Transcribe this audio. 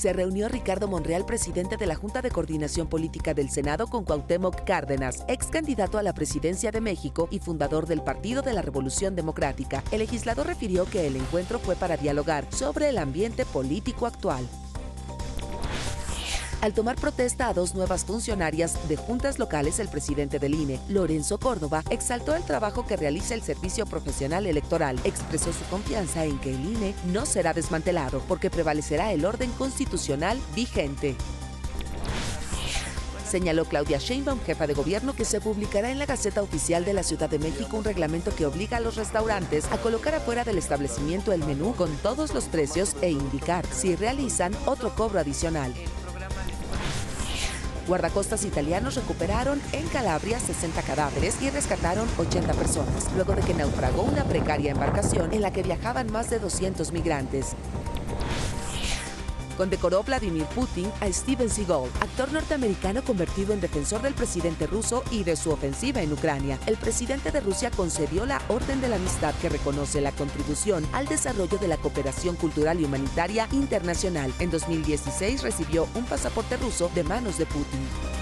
Se reunió Ricardo Monreal, presidente de la Junta de Coordinación Política del Senado, con Cuauhtémoc Cárdenas, ex candidato a la presidencia de México y fundador del Partido de la Revolución Democrática. El legislador refirió que el encuentro fue para dialogar sobre el ambiente político actual al tomar protesta a dos nuevas funcionarias de juntas locales, el presidente del INE, Lorenzo Córdoba, exaltó el trabajo que realiza el Servicio Profesional Electoral. Expresó su confianza en que el INE no será desmantelado porque prevalecerá el orden constitucional vigente. Señaló Claudia Sheinbaum, jefa de gobierno, que se publicará en la Gaceta Oficial de la Ciudad de México un reglamento que obliga a los restaurantes a colocar afuera del establecimiento el menú con todos los precios e indicar si realizan otro cobro adicional. Guardacostas italianos recuperaron en Calabria 60 cadáveres y rescataron 80 personas, luego de que naufragó una precaria embarcación en la que viajaban más de 200 migrantes condecoró Vladimir Putin a Steven Seagal, actor norteamericano convertido en defensor del presidente ruso y de su ofensiva en Ucrania. El presidente de Rusia concedió la Orden de la Amistad que reconoce la contribución al desarrollo de la cooperación cultural y humanitaria internacional. En 2016 recibió un pasaporte ruso de manos de Putin.